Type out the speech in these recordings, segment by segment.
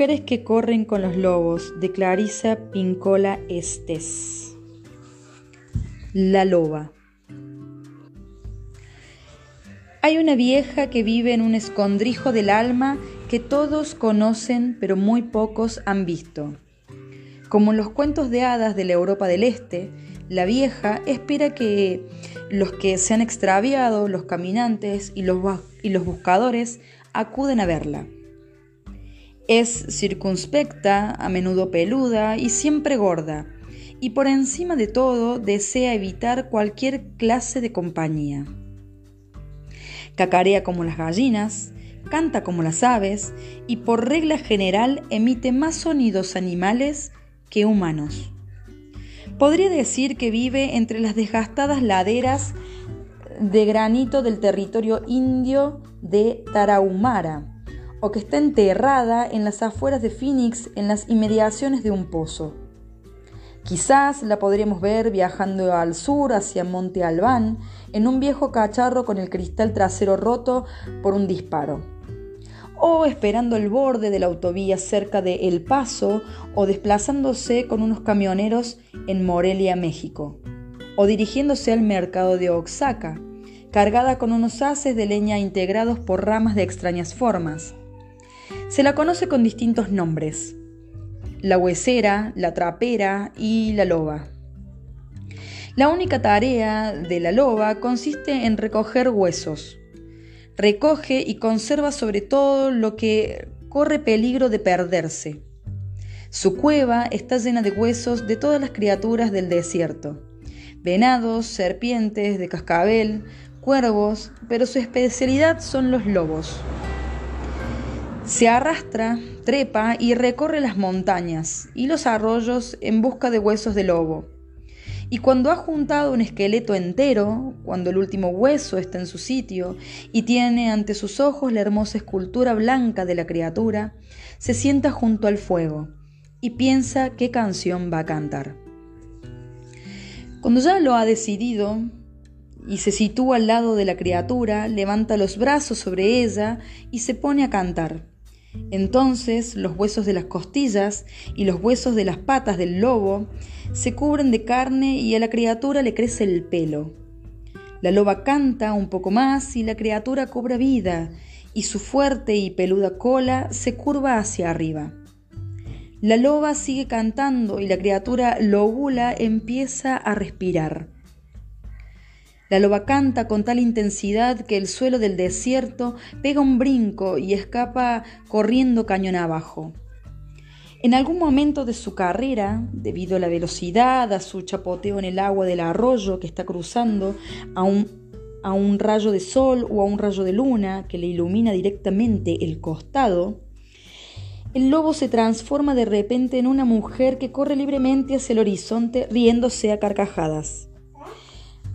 mujeres que corren con los lobos, de Clarisa Pincola Estes. La loba. Hay una vieja que vive en un escondrijo del alma que todos conocen pero muy pocos han visto. Como en los cuentos de hadas de la Europa del Este, la vieja espera que los que se han extraviado, los caminantes y los, y los buscadores, acuden a verla. Es circunspecta, a menudo peluda y siempre gorda, y por encima de todo desea evitar cualquier clase de compañía. Cacarea como las gallinas, canta como las aves y por regla general emite más sonidos animales que humanos. Podría decir que vive entre las desgastadas laderas de granito del territorio indio de Tarahumara, o que está enterrada en las afueras de Phoenix en las inmediaciones de un pozo. Quizás la podríamos ver viajando al sur hacia Monte Albán en un viejo cacharro con el cristal trasero roto por un disparo. O esperando el borde de la autovía cerca de El Paso o desplazándose con unos camioneros en Morelia, México. O dirigiéndose al mercado de Oaxaca, cargada con unos haces de leña integrados por ramas de extrañas formas. Se la conoce con distintos nombres. La huesera, la trapera y la loba. La única tarea de la loba consiste en recoger huesos. Recoge y conserva sobre todo lo que corre peligro de perderse. Su cueva está llena de huesos de todas las criaturas del desierto. Venados, serpientes de cascabel, cuervos, pero su especialidad son los lobos. Se arrastra, trepa y recorre las montañas y los arroyos en busca de huesos de lobo. Y cuando ha juntado un esqueleto entero, cuando el último hueso está en su sitio y tiene ante sus ojos la hermosa escultura blanca de la criatura, se sienta junto al fuego y piensa qué canción va a cantar. Cuando ya lo ha decidido y se sitúa al lado de la criatura, levanta los brazos sobre ella y se pone a cantar. Entonces los huesos de las costillas y los huesos de las patas del lobo se cubren de carne y a la criatura le crece el pelo. La loba canta un poco más y la criatura cobra vida y su fuerte y peluda cola se curva hacia arriba. La loba sigue cantando y la criatura lobula empieza a respirar. La loba canta con tal intensidad que el suelo del desierto pega un brinco y escapa corriendo cañón abajo. En algún momento de su carrera, debido a la velocidad, a su chapoteo en el agua del arroyo que está cruzando, a un, a un rayo de sol o a un rayo de luna que le ilumina directamente el costado, el lobo se transforma de repente en una mujer que corre libremente hacia el horizonte riéndose a carcajadas.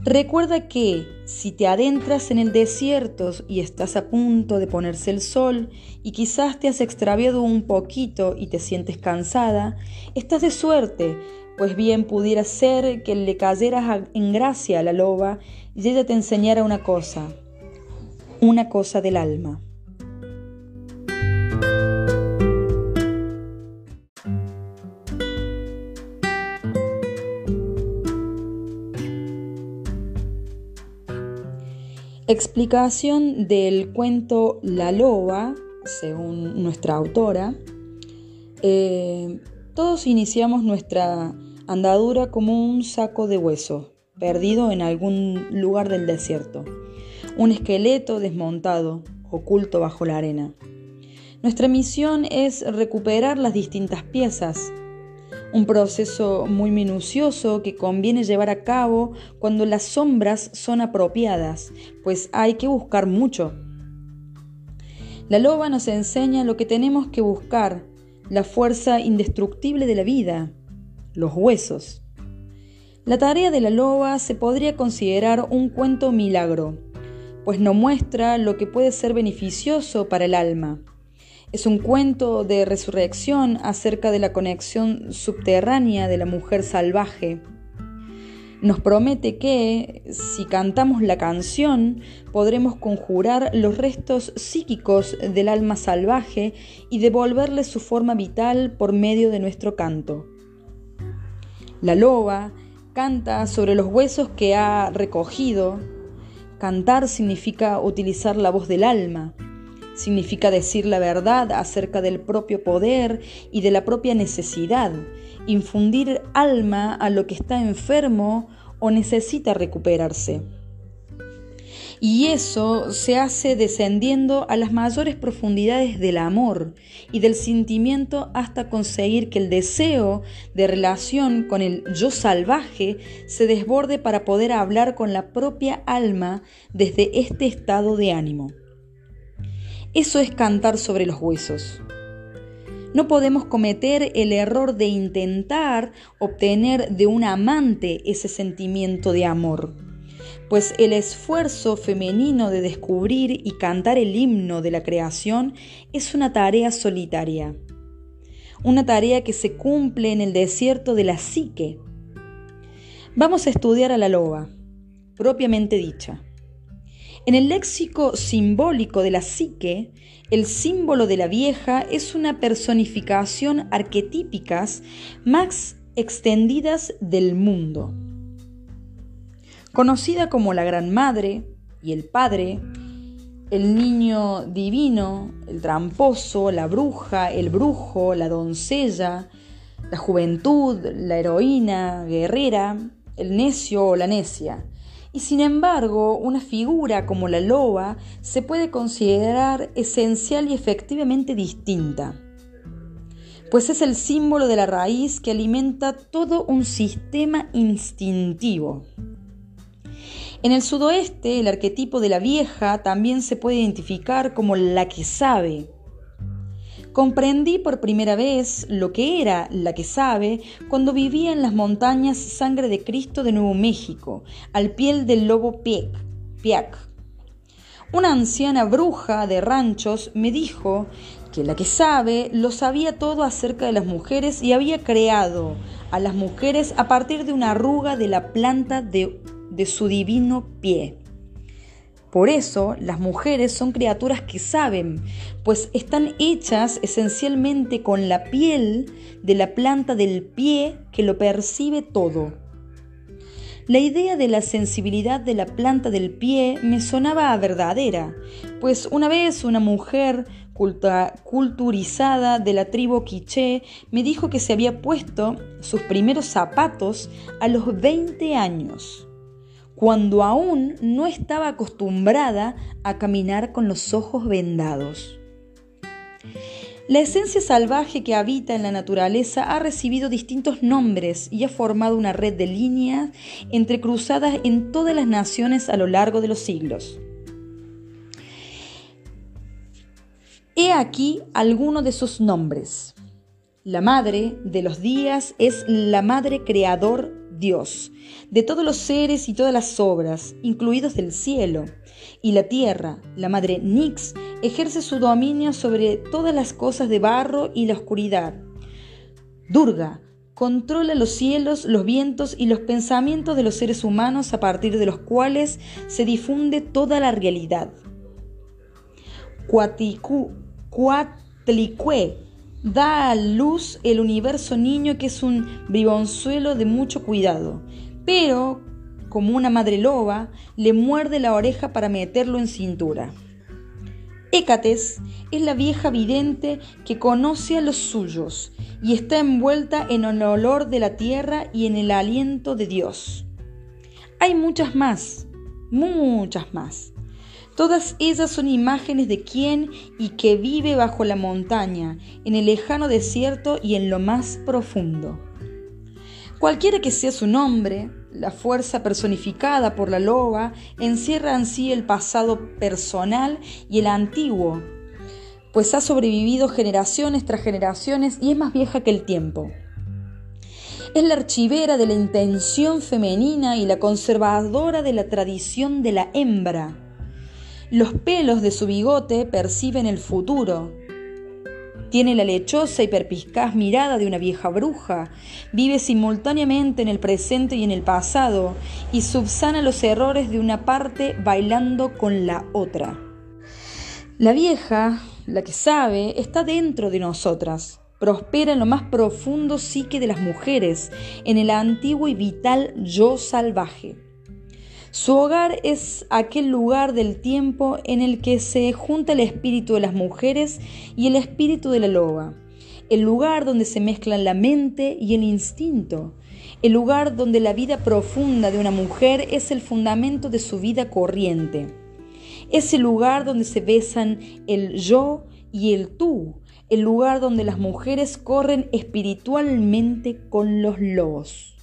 Recuerda que si te adentras en el desierto y estás a punto de ponerse el sol y quizás te has extraviado un poquito y te sientes cansada, estás de suerte, pues bien pudiera ser que le cayeras en gracia a la loba y ella te enseñara una cosa, una cosa del alma. Explicación del cuento La Loba, según nuestra autora. Eh, todos iniciamos nuestra andadura como un saco de hueso, perdido en algún lugar del desierto, un esqueleto desmontado, oculto bajo la arena. Nuestra misión es recuperar las distintas piezas, un proceso muy minucioso que conviene llevar a cabo cuando las sombras son apropiadas, pues hay que buscar mucho. La loba nos enseña lo que tenemos que buscar, la fuerza indestructible de la vida, los huesos. La tarea de la loba se podría considerar un cuento milagro, pues no muestra lo que puede ser beneficioso para el alma es un cuento de resurrección acerca de la conexión subterránea de la mujer salvaje. nos promete que, si cantamos la canción, podremos conjurar los restos psíquicos del alma salvaje y devolverle su forma vital por medio de nuestro canto. La loba canta sobre los huesos que ha recogido. Cantar significa utilizar la voz del alma, significa decir la verdad acerca del propio poder y de la propia necesidad, infundir alma a lo que está enfermo o necesita recuperarse. Y eso se hace descendiendo a las mayores profundidades del amor y del sentimiento hasta conseguir que el deseo de relación con el yo salvaje se desborde para poder hablar con la propia alma desde este estado de ánimo. Eso es cantar sobre los huesos. No podemos cometer el error de intentar obtener de un amante ese sentimiento de amor, pues el esfuerzo femenino de descubrir y cantar el himno de la creación es una tarea solitaria, una tarea que se cumple en el desierto de la psique. Vamos a estudiar a la loba, propiamente dicha. En el léxico simbólico de la psique, el símbolo de la vieja es una personificación arquetípicas más extendidas del mundo. Conocida como la Gran Madre y el Padre, el niño divino, el tramposo, la bruja, el brujo, la doncella, la juventud, la heroína, guerrera, el necio o la necia y sin embargo, una figura como la loba se puede considerar esencial y efectivamente distinta, pues es el símbolo de la raíz que alimenta todo un sistema instintivo. En el sudoeste, el arquetipo de la vieja también se puede identificar como la que sabe, Comprendí por primera vez lo que era la que sabe cuando vivía en las montañas Sangre de Cristo de Nuevo México, al pie del lobo Piac. Una anciana bruja de ranchos me dijo que la que sabe lo sabía todo acerca de las mujeres y había creado a las mujeres a partir de una arruga de la planta de, de su divino pie. Por eso las mujeres son criaturas que saben, pues están hechas esencialmente con la piel de la planta del pie que lo percibe todo. La idea de la sensibilidad de la planta del pie me sonaba verdadera, pues una vez una mujer culturizada de la tribu quiché me dijo que se había puesto sus primeros zapatos a los 20 años cuando aún no estaba acostumbrada a caminar con los ojos vendados. La esencia salvaje que habita en la naturaleza ha recibido distintos nombres y ha formado una red de líneas entrecruzadas en todas las naciones a lo largo de los siglos. He aquí algunos de sus nombres. La madre de los días es la madre creador Dios, de todos los seres y todas las obras, incluidos del cielo. Y la tierra, la madre Nix, ejerce su dominio sobre todas las cosas de barro y la oscuridad. Durga, controla los cielos, los vientos y los pensamientos de los seres humanos a partir de los cuales se difunde toda la realidad. Da a luz el universo niño que es un bribonzuelo de mucho cuidado, pero, como una madre loba, le muerde la oreja para meterlo en cintura. Hécates es la vieja vidente que conoce a los suyos y está envuelta en el olor de la tierra y en el aliento de Dios. Hay muchas más, muchas más. Todas ellas son imágenes de quien y que vive bajo la montaña, en el lejano desierto y en lo más profundo. Cualquiera que sea su nombre, la fuerza personificada por la loba encierra en sí el pasado personal y el antiguo, pues ha sobrevivido generaciones tras generaciones y es más vieja que el tiempo. Es la archivera de la intención femenina y la conservadora de la tradición de la hembra los pelos de su bigote perciben el futuro. Tiene la lechosa y perpiscaz mirada de una vieja bruja, vive simultáneamente en el presente y en el pasado, y subsana los errores de una parte bailando con la otra. La vieja, la que sabe, está dentro de nosotras, prospera en lo más profundo psique de las mujeres, en el antiguo y vital yo salvaje. Su hogar es aquel lugar del tiempo en el que se junta el espíritu de las mujeres y el espíritu de la loba, el lugar donde se mezclan la mente y el instinto, el lugar donde la vida profunda de una mujer es el fundamento de su vida corriente, ese lugar donde se besan el yo y el tú, el lugar donde las mujeres corren espiritualmente con los lobos.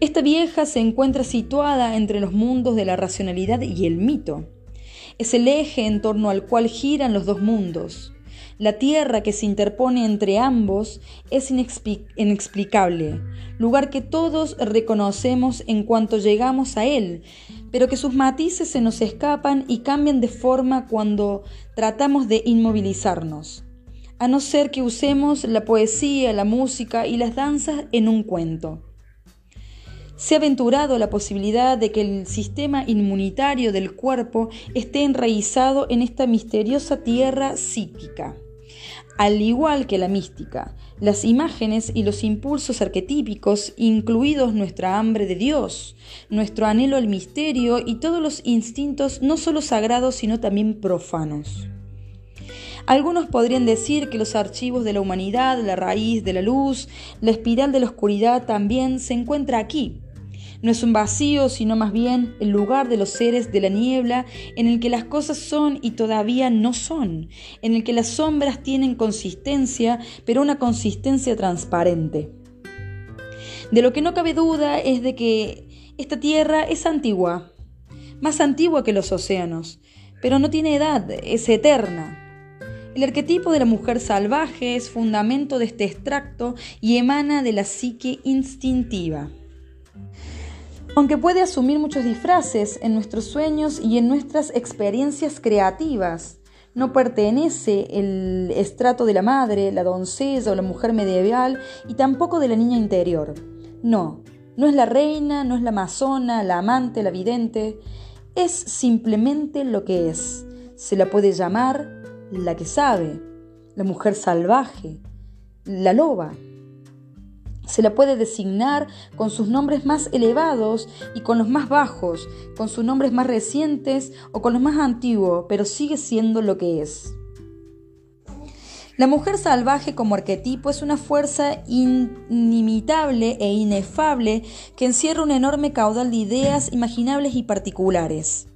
Esta vieja se encuentra situada entre los mundos de la racionalidad y el mito. Es el eje en torno al cual giran los dos mundos. La tierra que se interpone entre ambos es inexplicable, lugar que todos reconocemos en cuanto llegamos a él, pero que sus matices se nos escapan y cambian de forma cuando tratamos de inmovilizarnos, a no ser que usemos la poesía, la música y las danzas en un cuento se ha aventurado la posibilidad de que el sistema inmunitario del cuerpo esté enraizado en esta misteriosa tierra psíquica. Al igual que la mística, las imágenes y los impulsos arquetípicos, incluidos nuestra hambre de Dios, nuestro anhelo al misterio y todos los instintos no solo sagrados sino también profanos. Algunos podrían decir que los archivos de la humanidad, la raíz de la luz, la espiral de la oscuridad también se encuentra aquí, no es un vacío, sino más bien el lugar de los seres de la niebla en el que las cosas son y todavía no son, en el que las sombras tienen consistencia, pero una consistencia transparente. De lo que no cabe duda es de que esta tierra es antigua, más antigua que los océanos, pero no tiene edad, es eterna. El arquetipo de la mujer salvaje es fundamento de este extracto y emana de la psique instintiva. Aunque puede asumir muchos disfraces en nuestros sueños y en nuestras experiencias creativas, no pertenece el estrato de la madre, la doncella o la mujer medieval y tampoco de la niña interior. No, no es la reina, no es la amazona, la amante, la vidente, es simplemente lo que es. Se la puede llamar la que sabe, la mujer salvaje, la loba, se la puede designar con sus nombres más elevados y con los más bajos, con sus nombres más recientes o con los más antiguos, pero sigue siendo lo que es. La mujer salvaje como arquetipo es una fuerza inimitable e inefable que encierra un enorme caudal de ideas imaginables y particulares.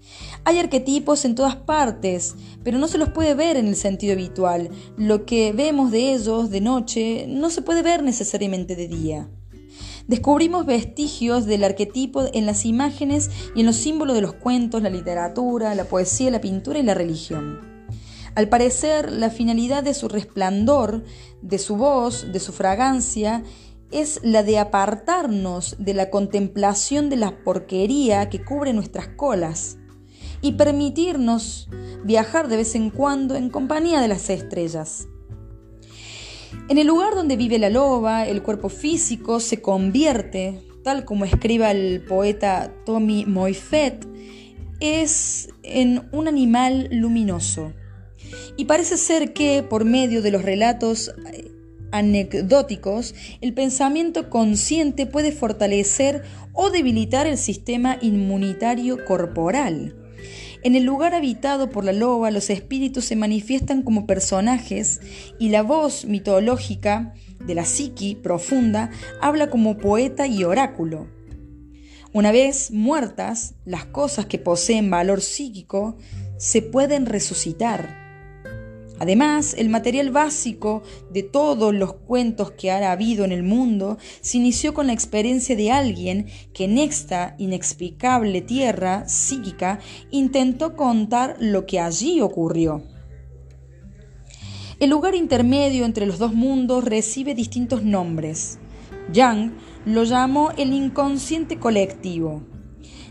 Hay arquetipos en todas partes, pero no se los puede ver en el sentido habitual. Lo que vemos de ellos de noche no se puede ver necesariamente de día. Descubrimos vestigios del arquetipo en las imágenes y en los símbolos de los cuentos, la literatura, la poesía, la pintura y la religión. Al parecer, la finalidad de su resplandor, de su voz, de su fragancia, es la de apartarnos de la contemplación de la porquería que cubre nuestras colas y permitirnos viajar de vez en cuando en compañía de las estrellas. En el lugar donde vive la loba, el cuerpo físico se convierte, tal como escriba el poeta Tommy Moifet, es en un animal luminoso. Y parece ser que, por medio de los relatos eh, anecdóticos, el pensamiento consciente puede fortalecer o debilitar el sistema inmunitario corporal. En el lugar habitado por la loba, los espíritus se manifiestan como personajes y la voz mitológica de la psiqui profunda habla como poeta y oráculo. Una vez muertas, las cosas que poseen valor psíquico se pueden resucitar Además, el material básico de todos los cuentos que ha habido en el mundo se inició con la experiencia de alguien que en esta inexplicable tierra psíquica intentó contar lo que allí ocurrió. El lugar intermedio entre los dos mundos recibe distintos nombres. Yang lo llamó el inconsciente colectivo,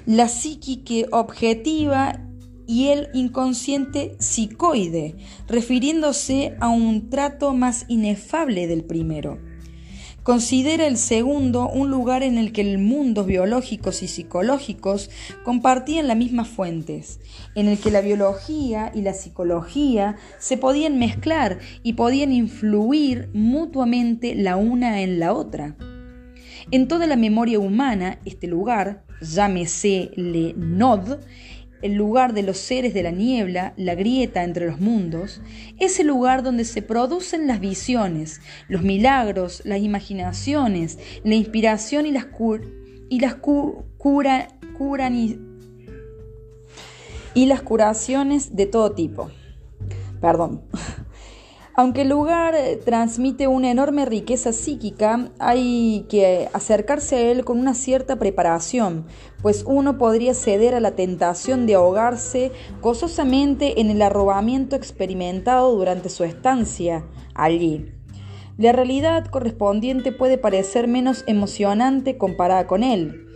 la psique objetiva y el inconsciente psicoide, refiriéndose a un trato más inefable del primero. Considera el segundo un lugar en el que el mundos biológicos y psicológicos compartían las mismas fuentes, en el que la biología y la psicología se podían mezclar y podían influir mutuamente la una en la otra. En toda la memoria humana, este lugar, llámese Le Nod, el lugar de los seres de la niebla, la grieta entre los mundos, es el lugar donde se producen las visiones, los milagros, las imaginaciones, la inspiración y las, las y las curaciones de todo tipo. Perdón. Aunque el lugar eh, transmite una enorme riqueza psíquica, hay que acercarse a él con una cierta preparación, pues uno podría ceder a la tentación de ahogarse gozosamente en el arrobamiento experimentado durante su estancia allí. La realidad correspondiente puede parecer menos emocionante comparada con él.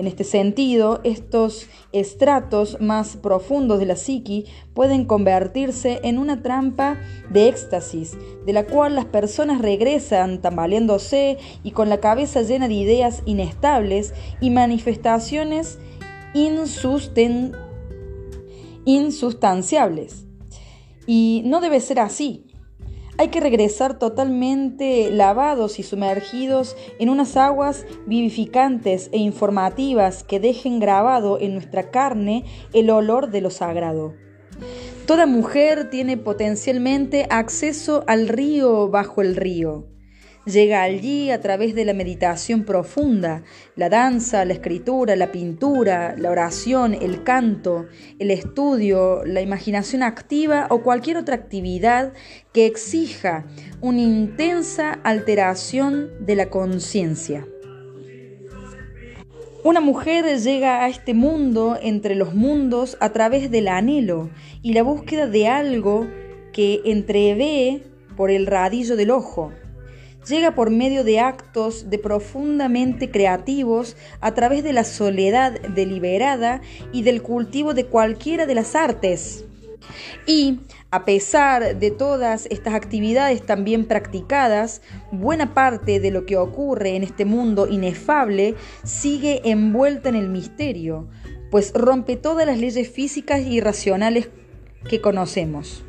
En este sentido, estos estratos más profundos de la psiqui pueden convertirse en una trampa de éxtasis, de la cual las personas regresan tambaleándose y con la cabeza llena de ideas inestables y manifestaciones insustanciables. Y no debe ser así. Hay que regresar totalmente lavados y sumergidos en unas aguas vivificantes e informativas que dejen grabado en nuestra carne el olor de lo sagrado. Toda mujer tiene potencialmente acceso al río bajo el río. Llega allí a través de la meditación profunda, la danza, la escritura, la pintura, la oración, el canto, el estudio, la imaginación activa o cualquier otra actividad que exija una intensa alteración de la conciencia. Una mujer llega a este mundo entre los mundos a través del anhelo y la búsqueda de algo que entrevé por el radillo del ojo llega por medio de actos de profundamente creativos a través de la soledad deliberada y del cultivo de cualquiera de las artes. Y, a pesar de todas estas actividades también practicadas, buena parte de lo que ocurre en este mundo inefable sigue envuelta en el misterio, pues rompe todas las leyes físicas y racionales que conocemos.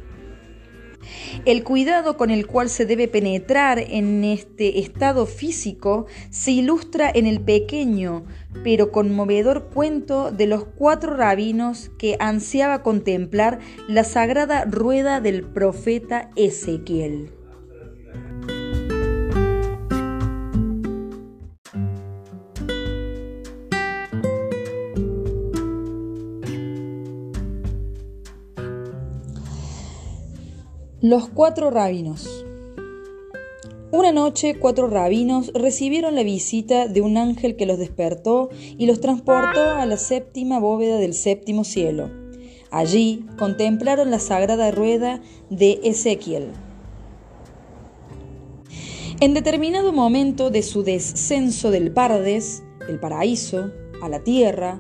El cuidado con el cual se debe penetrar en este estado físico se ilustra en el pequeño pero conmovedor cuento de los cuatro rabinos que ansiaba contemplar la sagrada rueda del profeta Ezequiel. Los cuatro rabinos. Una noche cuatro rabinos recibieron la visita de un ángel que los despertó y los transportó a la séptima bóveda del séptimo cielo. Allí contemplaron la sagrada rueda de Ezequiel. En determinado momento de su descenso del Pardes, el paraíso, a la tierra,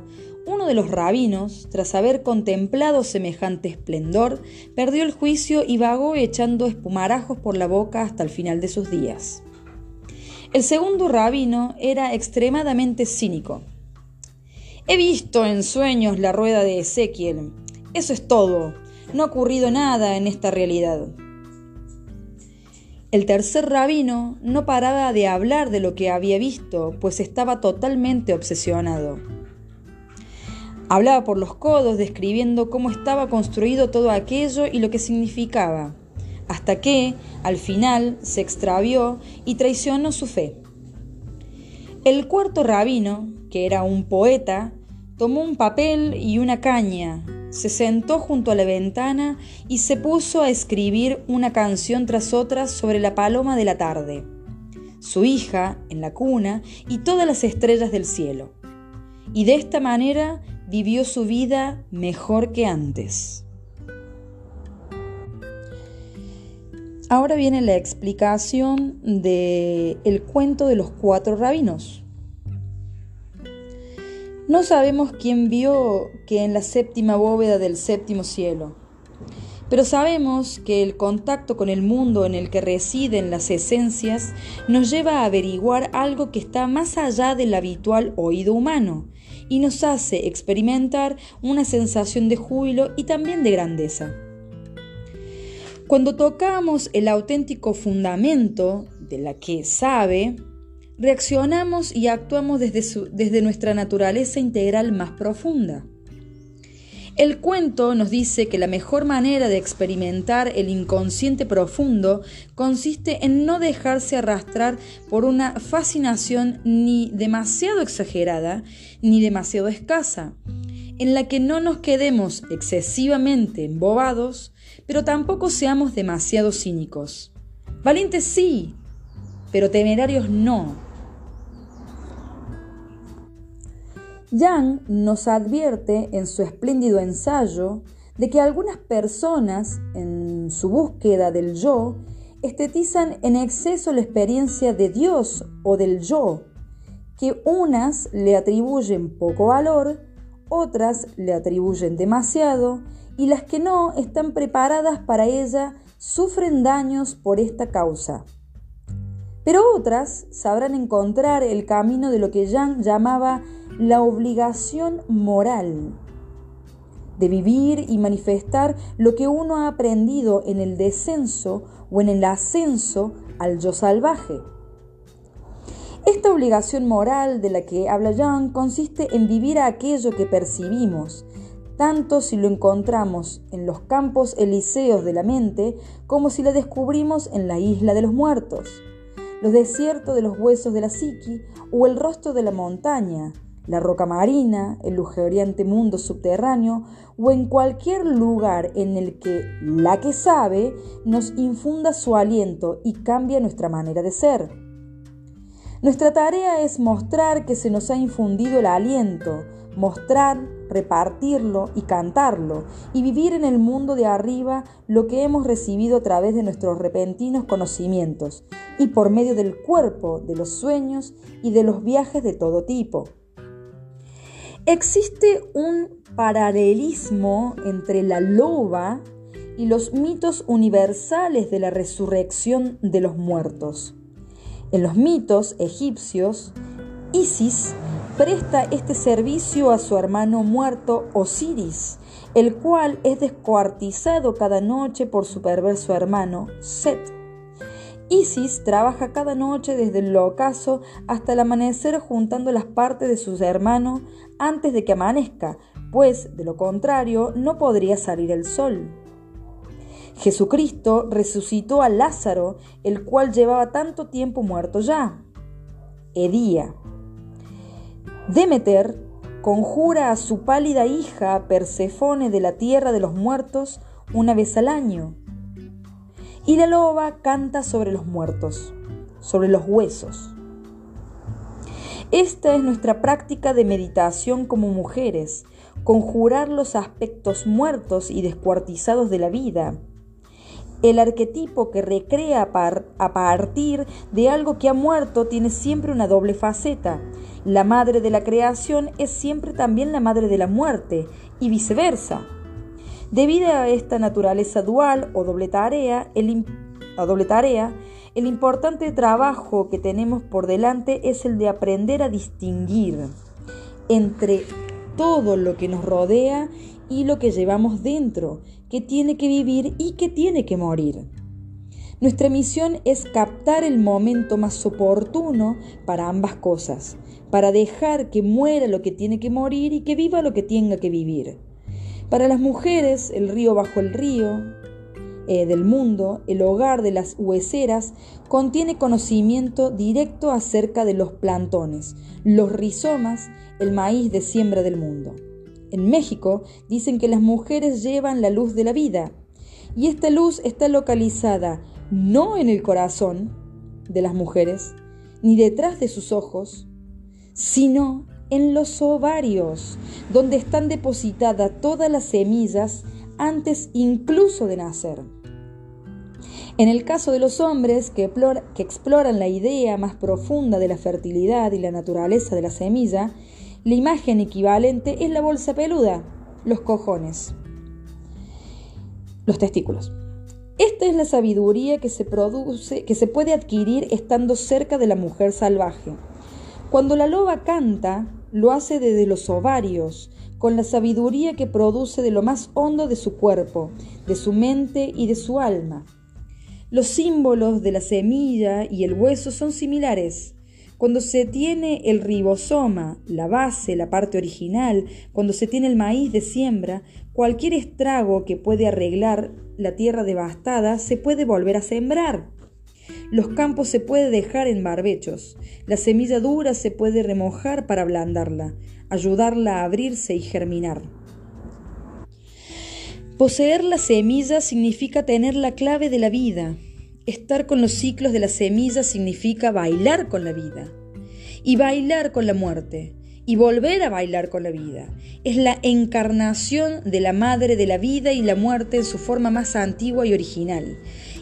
uno de los rabinos, tras haber contemplado semejante esplendor, perdió el juicio y vagó echando espumarajos por la boca hasta el final de sus días. El segundo rabino era extremadamente cínico. He visto en sueños la rueda de Ezequiel. Eso es todo. No ha ocurrido nada en esta realidad. El tercer rabino no paraba de hablar de lo que había visto, pues estaba totalmente obsesionado. Hablaba por los codos describiendo cómo estaba construido todo aquello y lo que significaba, hasta que, al final, se extravió y traicionó su fe. El cuarto rabino, que era un poeta, tomó un papel y una caña, se sentó junto a la ventana y se puso a escribir una canción tras otra sobre la paloma de la tarde, su hija en la cuna y todas las estrellas del cielo. Y de esta manera vivió su vida mejor que antes. Ahora viene la explicación del el cuento de los cuatro rabinos. No sabemos quién vio que en la séptima bóveda del séptimo cielo, pero sabemos que el contacto con el mundo en el que residen las esencias nos lleva a averiguar algo que está más allá del habitual oído humano y nos hace experimentar una sensación de júbilo y también de grandeza. Cuando tocamos el auténtico fundamento de la que sabe, reaccionamos y actuamos desde, desde nuestra naturaleza integral más profunda. El cuento nos dice que la mejor manera de experimentar el inconsciente profundo consiste en no dejarse arrastrar por una fascinación ni demasiado exagerada ni demasiado escasa, en la que no nos quedemos excesivamente embobados, pero tampoco seamos demasiado cínicos. Valientes sí, pero temerarios no. Yang nos advierte en su espléndido ensayo de que algunas personas, en su búsqueda del yo, estetizan en exceso la experiencia de Dios o del yo, que unas le atribuyen poco valor, otras le atribuyen demasiado, y las que no están preparadas para ella sufren daños por esta causa. Pero otras sabrán encontrar el camino de lo que Yang llamaba la obligación moral de vivir y manifestar lo que uno ha aprendido en el descenso o en el ascenso al yo salvaje. Esta obligación moral de la que habla Young consiste en vivir aquello que percibimos, tanto si lo encontramos en los campos elíseos de la mente como si la descubrimos en la isla de los muertos, los desiertos de los huesos de la psiqui o el rostro de la montaña, la roca marina, el lujeuriante mundo subterráneo o en cualquier lugar en el que la que sabe nos infunda su aliento y cambia nuestra manera de ser. Nuestra tarea es mostrar que se nos ha infundido el aliento, mostrar, repartirlo y cantarlo, y vivir en el mundo de arriba lo que hemos recibido a través de nuestros repentinos conocimientos, y por medio del cuerpo, de los sueños y de los viajes de todo tipo. Existe un paralelismo entre la loba y los mitos universales de la resurrección de los muertos. En los mitos egipcios, Isis presta este servicio a su hermano muerto Osiris, el cual es descuartizado cada noche por su perverso hermano Set. Isis trabaja cada noche desde el ocaso hasta el amanecer juntando las partes de sus hermanos antes de que amanezca, pues de lo contrario no podría salir el sol. Jesucristo resucitó a Lázaro, el cual llevaba tanto tiempo muerto ya. Edía. Demeter conjura a su pálida hija Persefone de la tierra de los muertos una vez al año y la loba canta sobre los muertos, sobre los huesos. Esta es nuestra práctica de meditación como mujeres, conjurar los aspectos muertos y descuartizados de la vida. El arquetipo que recrea a partir de algo que ha muerto tiene siempre una doble faceta. La madre de la creación es siempre también la madre de la muerte y viceversa. Debido a esta naturaleza dual o doble tarea, el, importante trabajo que tenemos por delante es el de aprender a distinguir entre todo lo que nos rodea y lo que llevamos dentro, que tiene que vivir y que tiene que morir. Nuestra misión es captar el momento más oportuno para ambas cosas, para dejar que muera lo que tiene que morir y que viva lo que tenga que vivir. Para las mujeres, el río bajo el río eh, del mundo, el hogar de las hueseras, contiene conocimiento directo acerca de los plantones, los rizomas, el maíz de siembra del mundo. En México dicen que las mujeres llevan la luz de la vida y esta luz está localizada no en el corazón de las mujeres, ni detrás de sus ojos, sino en los ovarios, donde están depositadas todas las semillas antes incluso de nacer. En el caso de los hombres que, exploran la idea más profunda de la fertilidad y la naturaleza de la semilla, La imagen equivalente es la bolsa peluda, los cojones, los testículos. Esta es la sabiduría que se produce, que se puede adquirir estando cerca de la mujer salvaje. Cuando la loba canta, lo hace desde los ovarios, con la sabiduría que produce de lo más hondo de su cuerpo, de su mente y de su alma. Los símbolos de la semilla y el hueso son similares. Cuando se tiene el ribosoma, la base, la parte original, cuando se tiene el maíz de siembra, cualquier estrago que puede arreglar la tierra devastada se puede volver a sembrar. Los campos se puede dejar en barbechos, la semilla dura se puede remojar para ablandarla, ayudarla a abrirse y germinar. Poseer la semilla significa tener la clave de la vida, Estar con los ciclos de la semilla significa bailar con la vida y bailar con la muerte y volver a bailar con la vida. Es la encarnación de la madre de la vida y la muerte en su forma más antigua y original.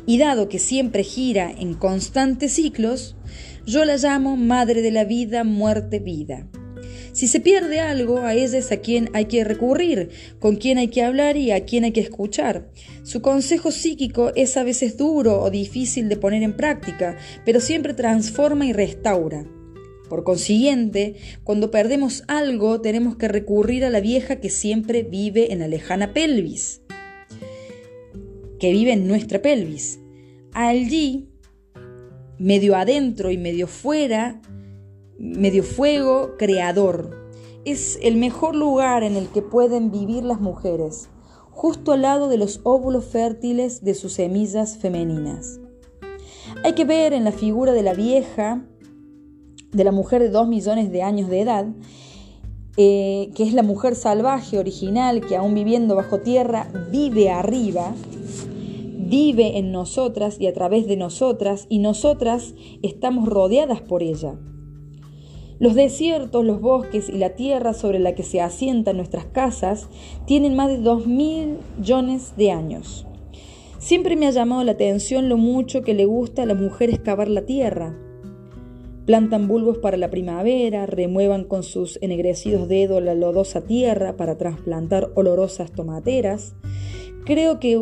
Y dado que siempre gira en constantes ciclos, yo la llamo madre de la vida, muerte, vida. Si se pierde algo, a ella es a quien hay que recurrir, con quien hay que hablar y a quien hay que escuchar. Su consejo psíquico es a veces duro o difícil de poner en práctica, pero siempre transforma y restaura. Por consiguiente, cuando perdemos algo, tenemos que recurrir a la vieja que siempre vive en la lejana pelvis, que vive en nuestra pelvis. Allí, medio adentro y medio fuera, medio fuego creador. Es el mejor lugar en el que pueden vivir las mujeres, justo al lado de los óvulos fértiles de sus semillas femeninas. Hay que ver en la figura de la vieja, de la mujer de dos millones de años de edad, eh, que es la mujer salvaje original que aún viviendo bajo tierra vive arriba, vive en nosotras y a través de nosotras y nosotras estamos rodeadas por ella. Los desiertos, los bosques y la tierra sobre la que se asientan nuestras casas tienen más de dos mil millones de años. Siempre me ha llamado la atención lo mucho que le gusta a las mujeres cavar la tierra. Plantan bulbos para la primavera, remuevan con sus ennegrecidos dedos la lodosa tierra para trasplantar olorosas tomateras. Creo que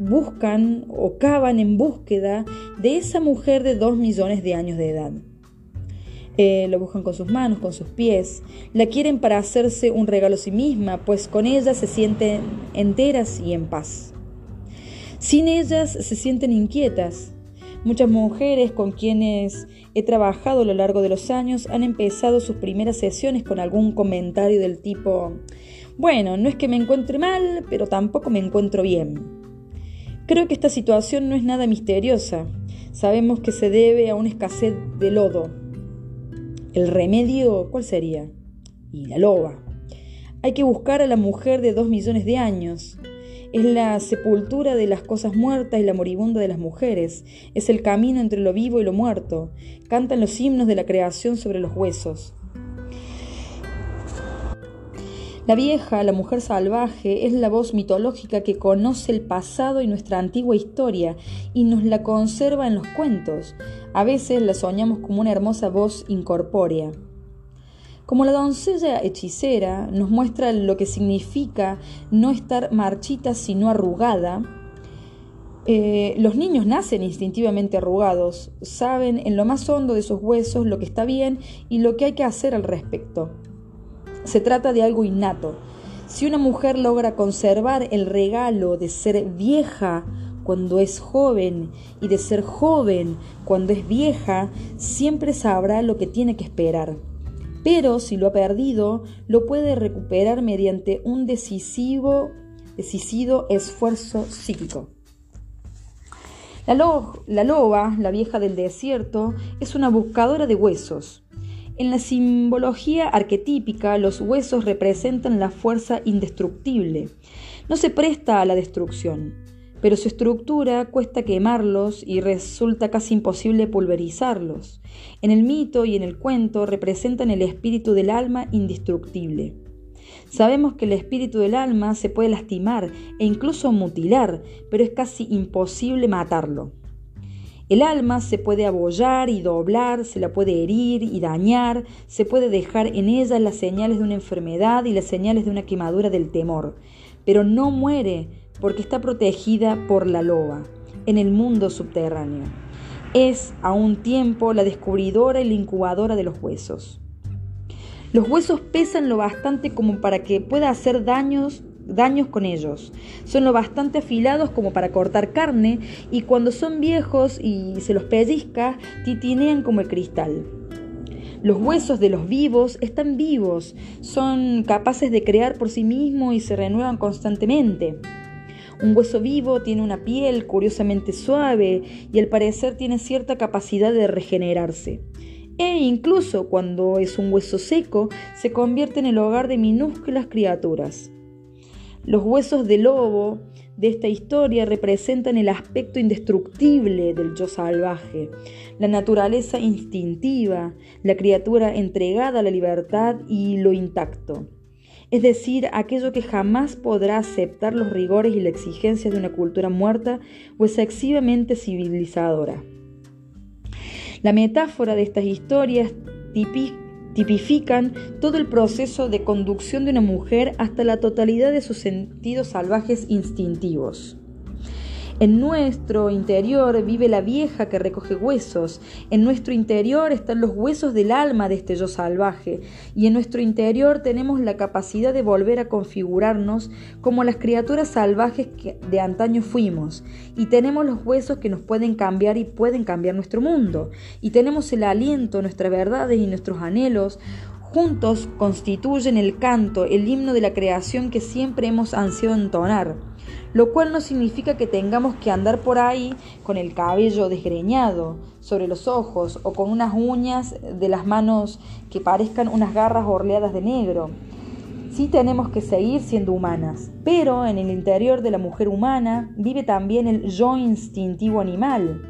buscan o cavan en búsqueda de esa mujer de dos millones de años de edad. Eh, lo buscan con sus manos, con sus pies. La quieren para hacerse un regalo a sí misma, pues con ellas se sienten enteras y en paz. Sin ellas se sienten inquietas. Muchas mujeres con quienes he trabajado a lo largo de los años han empezado sus primeras sesiones con algún comentario del tipo, bueno, no es que me encuentre mal, pero tampoco me encuentro bien. Creo que esta situación no es nada misteriosa. Sabemos que se debe a una escasez de lodo, ¿El remedio cuál sería? Y la loba. Hay que buscar a la mujer de dos millones de años. Es la sepultura de las cosas muertas y la moribunda de las mujeres. Es el camino entre lo vivo y lo muerto. Cantan los himnos de la creación sobre los huesos. La vieja, la mujer salvaje, es la voz mitológica que conoce el pasado y nuestra antigua historia y nos la conserva en los cuentos. A veces la soñamos como una hermosa voz incorpórea. Como la doncella hechicera nos muestra lo que significa no estar marchita sino arrugada, eh, los niños nacen instintivamente arrugados, saben en lo más hondo de sus huesos lo que está bien y lo que hay que hacer al respecto. Se trata de algo innato. Si una mujer logra conservar el regalo de ser vieja cuando es joven y de ser joven cuando es vieja, siempre sabrá lo que tiene que esperar. Pero si lo ha perdido, lo puede recuperar mediante un decisivo, decisivo esfuerzo psíquico. La, la loba, la vieja del desierto, es una buscadora de huesos. En la simbología arquetípica, los huesos representan la fuerza indestructible. No se presta a la destrucción, pero su estructura cuesta quemarlos y resulta casi imposible pulverizarlos. En el mito y en el cuento representan el espíritu del alma indestructible. Sabemos que el espíritu del alma se puede lastimar e incluso mutilar, pero es casi imposible matarlo. El alma se puede abollar y doblar, se la puede herir y dañar, se puede dejar en ella las señales de una enfermedad y las señales de una quemadura del temor, pero no muere porque está protegida por la loba en el mundo subterráneo. Es a un tiempo la descubridora y la incubadora de los huesos. Los huesos pesan lo bastante como para que pueda hacer daños daños con ellos. Son lo bastante afilados como para cortar carne y cuando son viejos y se los pellizca, titinean como el cristal. Los huesos de los vivos están vivos, son capaces de crear por sí mismos y se renuevan constantemente. Un hueso vivo tiene una piel curiosamente suave y al parecer tiene cierta capacidad de regenerarse. E incluso cuando es un hueso seco, se convierte en el hogar de minúsculas criaturas. Los huesos de lobo de esta historia representan el aspecto indestructible del yo salvaje, la naturaleza instintiva, la criatura entregada a la libertad y lo intacto. Es decir, aquello que jamás podrá aceptar los rigores y la exigencia de una cultura muerta o excesivamente civilizadora. La metáfora de estas historias típicas tipifican todo el proceso de conducción de una mujer hasta la totalidad de sus sentidos salvajes instintivos. En nuestro interior vive la vieja que recoge huesos, en nuestro interior están los huesos del alma de este yo salvaje, y en nuestro interior tenemos la capacidad de volver a configurarnos como las criaturas salvajes que de antaño fuimos, y tenemos los huesos que nos pueden cambiar y pueden cambiar nuestro mundo, y tenemos el aliento, nuestras verdades y nuestros anhelos, juntos constituyen el canto, el himno de la creación que siempre hemos ansiado entonar lo cual no significa que tengamos que andar por ahí con el cabello desgreñado sobre los ojos o con unas uñas de las manos que parezcan unas garras orleadas de negro. Sí tenemos que seguir siendo humanas, pero en el interior de la mujer humana vive también el yo instintivo animal.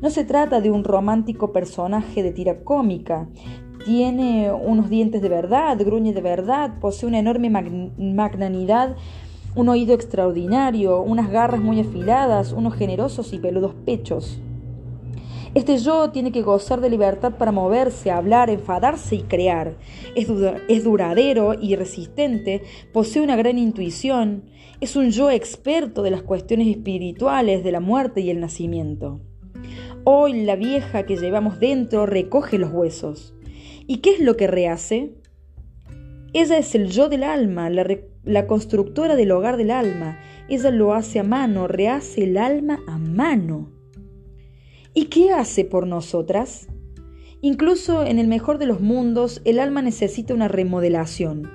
No se trata de un romántico personaje de tira cómica. Tiene unos dientes de verdad, gruñe de verdad, posee una enorme magnanimidad un oído extraordinario, unas garras muy afiladas, unos generosos y peludos pechos. Este yo tiene que gozar de libertad para moverse, hablar, enfadarse y crear. Es, es, duradero y resistente, posee una gran intuición, es un yo experto de las cuestiones espirituales de la muerte y el nacimiento. Hoy la vieja que llevamos dentro recoge los huesos. ¿Y qué es lo que rehace? Ella es el yo del alma, la, constructora del hogar del alma. Ella lo hace a mano, rehace el alma a mano. ¿Y qué hace por nosotras? Incluso en el mejor de los mundos, el alma necesita una remodelación.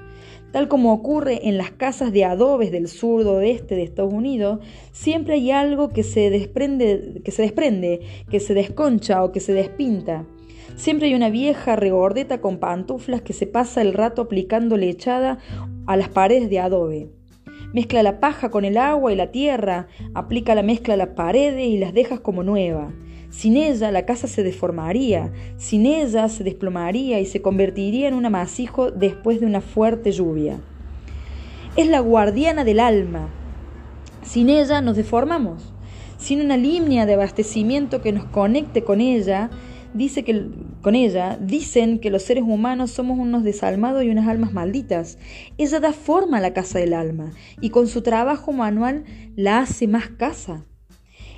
Tal como ocurre en las casas de adobes del sur oeste de Estados Unidos, siempre hay algo que se desprende, que se desprende, que se desconcha o que se despinta. Siempre hay una vieja regordeta con pantuflas que se pasa el rato aplicando lechada a las paredes de adobe. Mezcla la paja con el agua y la tierra, aplica la mezcla a las paredes y las dejas como nueva. Sin ella la casa se deformaría, sin ella se desplomaría y se convertiría en un amasijo después de una fuerte lluvia. Es la guardiana del alma. Sin ella nos deformamos. Sin una línea de abastecimiento que nos conecte con ella, dice que con ella dicen que los seres humanos somos unos desalmados y unas almas malditas. Ella da forma a la casa del alma y con su trabajo manual la hace más casa.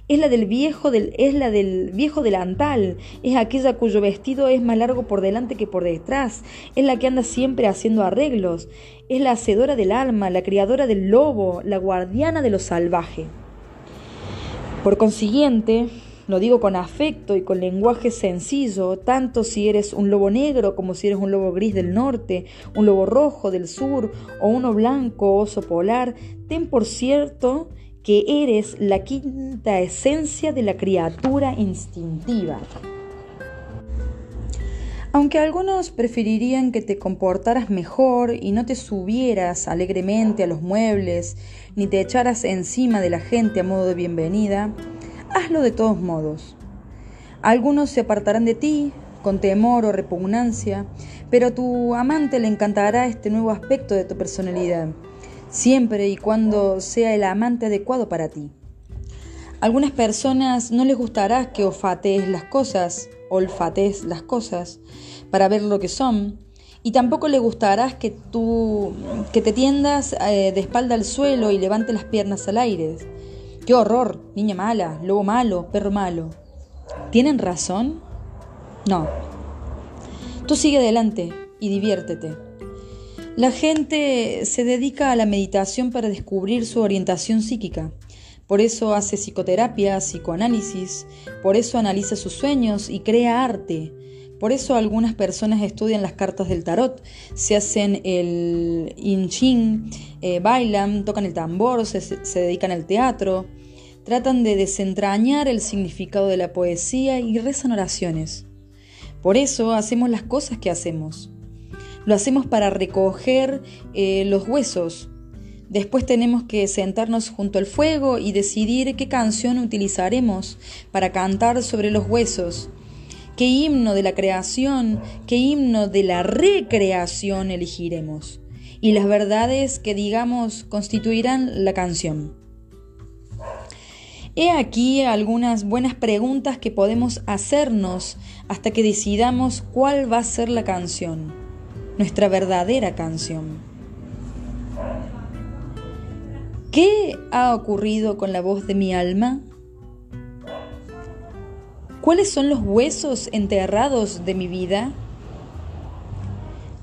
Es la del viejo del, es la del viejo delantal, es aquella cuyo vestido es más largo por delante que por detrás, es la que anda siempre haciendo arreglos, es la hacedora del alma, la criadora del lobo, la guardiana de lo salvaje. Por consiguiente, lo digo con afecto y con lenguaje sencillo, tanto si eres un lobo negro como si eres un lobo gris del norte, un lobo rojo del sur o uno blanco oso polar. Ten por cierto que eres la quinta esencia de la criatura instintiva. Aunque algunos preferirían que te comportaras mejor y no te subieras alegremente a los muebles, ni te echaras encima de la gente a modo de bienvenida, hazlo de todos modos. Algunos se apartarán de ti con temor o repugnancia, pero a tu amante le encantará este nuevo aspecto de tu personalidad, siempre y cuando sea el amante adecuado para ti. algunas personas no les gustará que olfatees las cosas, olfatees las cosas, para ver lo que son. Y tampoco le gustará que tú que te tiendas eh, de espalda al suelo y levantes las piernas al aire. ¡Qué horror! Niña mala, lobo malo, perro malo. ¿Tienen razón? No. Tú sigue adelante y diviértete. La gente se dedica a la meditación para descubrir su orientación psíquica. Por eso hace psicoterapia, psicoanálisis, por eso analiza sus sueños y crea arte. Por eso algunas personas estudian las cartas del tarot, se hacen el in ching, eh, bailan, tocan el tambor, se dedican al teatro, tratan de desentrañar el significado de la poesía y rezan oraciones. Por eso hacemos las cosas que hacemos. Lo hacemos para recoger eh, los huesos, Después tenemos que sentarnos junto al fuego y decidir qué canción utilizaremos para cantar sobre los huesos, qué himno de la creación, qué himno de la recreación elegiremos, y las verdades que digamos constituirán la canción. He aquí algunas buenas preguntas que podemos hacernos hasta que decidamos cuál va a ser la canción, nuestra verdadera canción. ¿Qué ha ocurrido con la voz de mi alma? ¿Cuáles son los huesos enterrados de mi vida?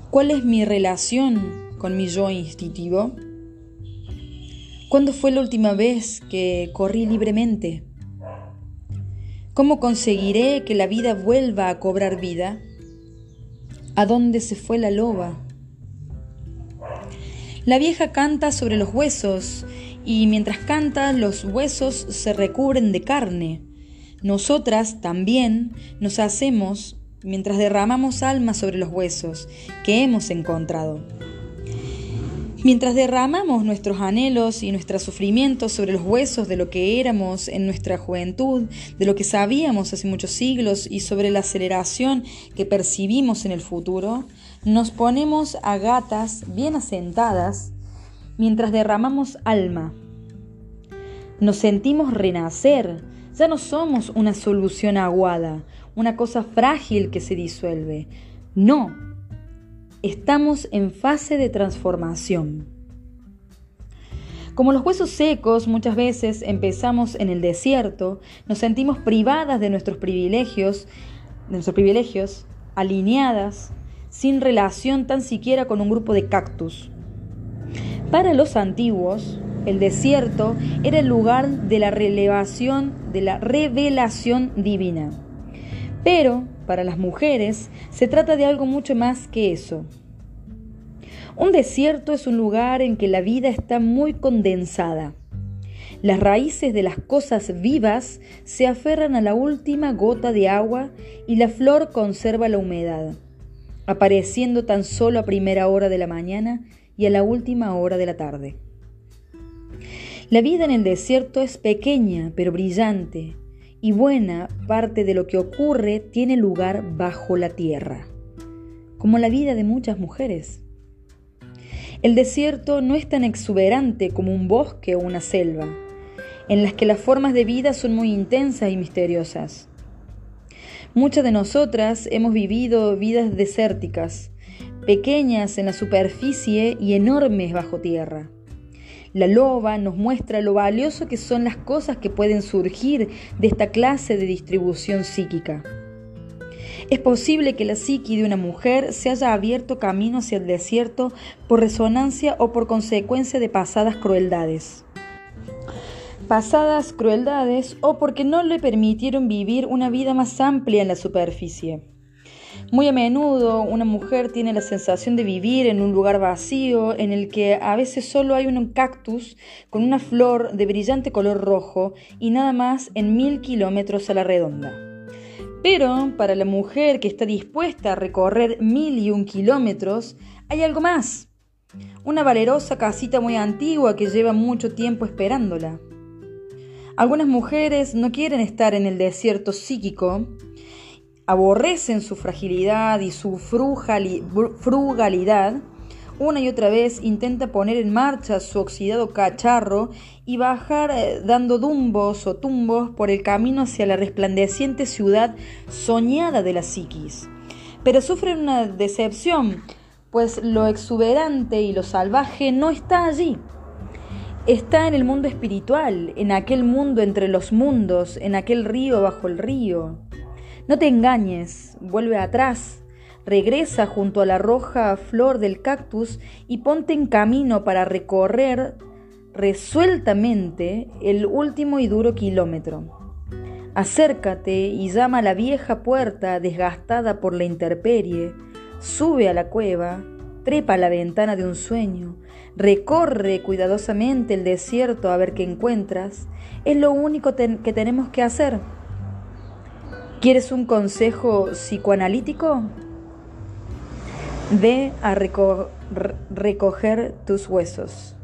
¿Cuál es mi relación con mi yo instintivo? ¿Cuándo fue la última vez que corrí libremente? ¿Cómo conseguiré que la vida vuelva a cobrar vida? ¿A dónde se fue la loba? La vieja canta sobre los huesos y mientras canta los huesos se recubren de carne. Nosotras también nos hacemos mientras derramamos alma sobre los huesos que hemos encontrado. Mientras derramamos nuestros anhelos y nuestros sufrimientos sobre los huesos de lo que éramos en nuestra juventud, de lo que sabíamos hace muchos siglos y sobre la aceleración que percibimos en el futuro, nos ponemos a gatas bien asentadas mientras derramamos alma. Nos sentimos renacer, ya no somos una solución aguada, una cosa frágil que se disuelve. No, estamos en fase de transformación. Como los huesos secos muchas veces empezamos en el desierto, nos sentimos privadas de nuestros privilegios, de nuestros privilegios, alineadas, sin relación tan siquiera con un grupo de cactus. Para los antiguos, el desierto era el lugar de la relevación, de la revelación divina. Pero para las mujeres se trata de algo mucho más que eso. Un desierto es un lugar en que la vida está muy condensada. Las raíces de las cosas vivas se aferran a la última gota de agua y la flor conserva la humedad, apareciendo tan solo a primera hora de la mañana y a la última hora de la tarde. La vida en el desierto es pequeña pero brillante y buena parte de lo que ocurre tiene lugar bajo la tierra, como la vida de muchas mujeres. El desierto no es tan exuberante como un bosque o una selva, en las que las formas de vida son muy intensas y misteriosas. Muchas de nosotras hemos vivido vidas desérticas, pequeñas en la superficie y enormes bajo tierra. La loba nos muestra lo valioso que son las cosas que pueden surgir de esta clase de distribución psíquica. Es posible que la psiqui de una mujer se haya abierto camino hacia el desierto por resonancia o por consecuencia de pasadas crueldades. Pasadas crueldades o porque no le permitieron vivir una vida más amplia en la superficie. Muy a menudo una mujer tiene la sensación de vivir en un lugar vacío en el que a veces solo hay un cactus con una flor de brillante color rojo y nada más en mil kilómetros a la redonda. Pero para la mujer que está dispuesta a recorrer mil y un kilómetros, hay algo más. Una valerosa casita muy antigua que lleva mucho tiempo esperándola. Algunas mujeres no quieren estar en el desierto psíquico aborrecen su fragilidad y su frugalidad Una y otra vez intenta poner en marcha su oxidado cacharro y bajar eh, dando dumbos o tumbos por el camino hacia la resplandeciente ciudad soñada de la psiquis. Pero sufre una decepción, pues lo exuberante y lo salvaje no está allí. Está en el mundo espiritual, en aquel mundo entre los mundos, en aquel río bajo el río. No te engañes, vuelve atrás, regresa junto a la roja flor del cactus y ponte en camino para recorrer resueltamente el último y duro kilómetro. Acércate y llama a la vieja puerta desgastada por la intemperie, sube a la cueva, trepa a la ventana de un sueño, recorre cuidadosamente el desierto a ver qué encuentras, es lo único que tenemos que hacer. ¿Quieres un consejo psicoanalítico? Ve a recoger tus huesos.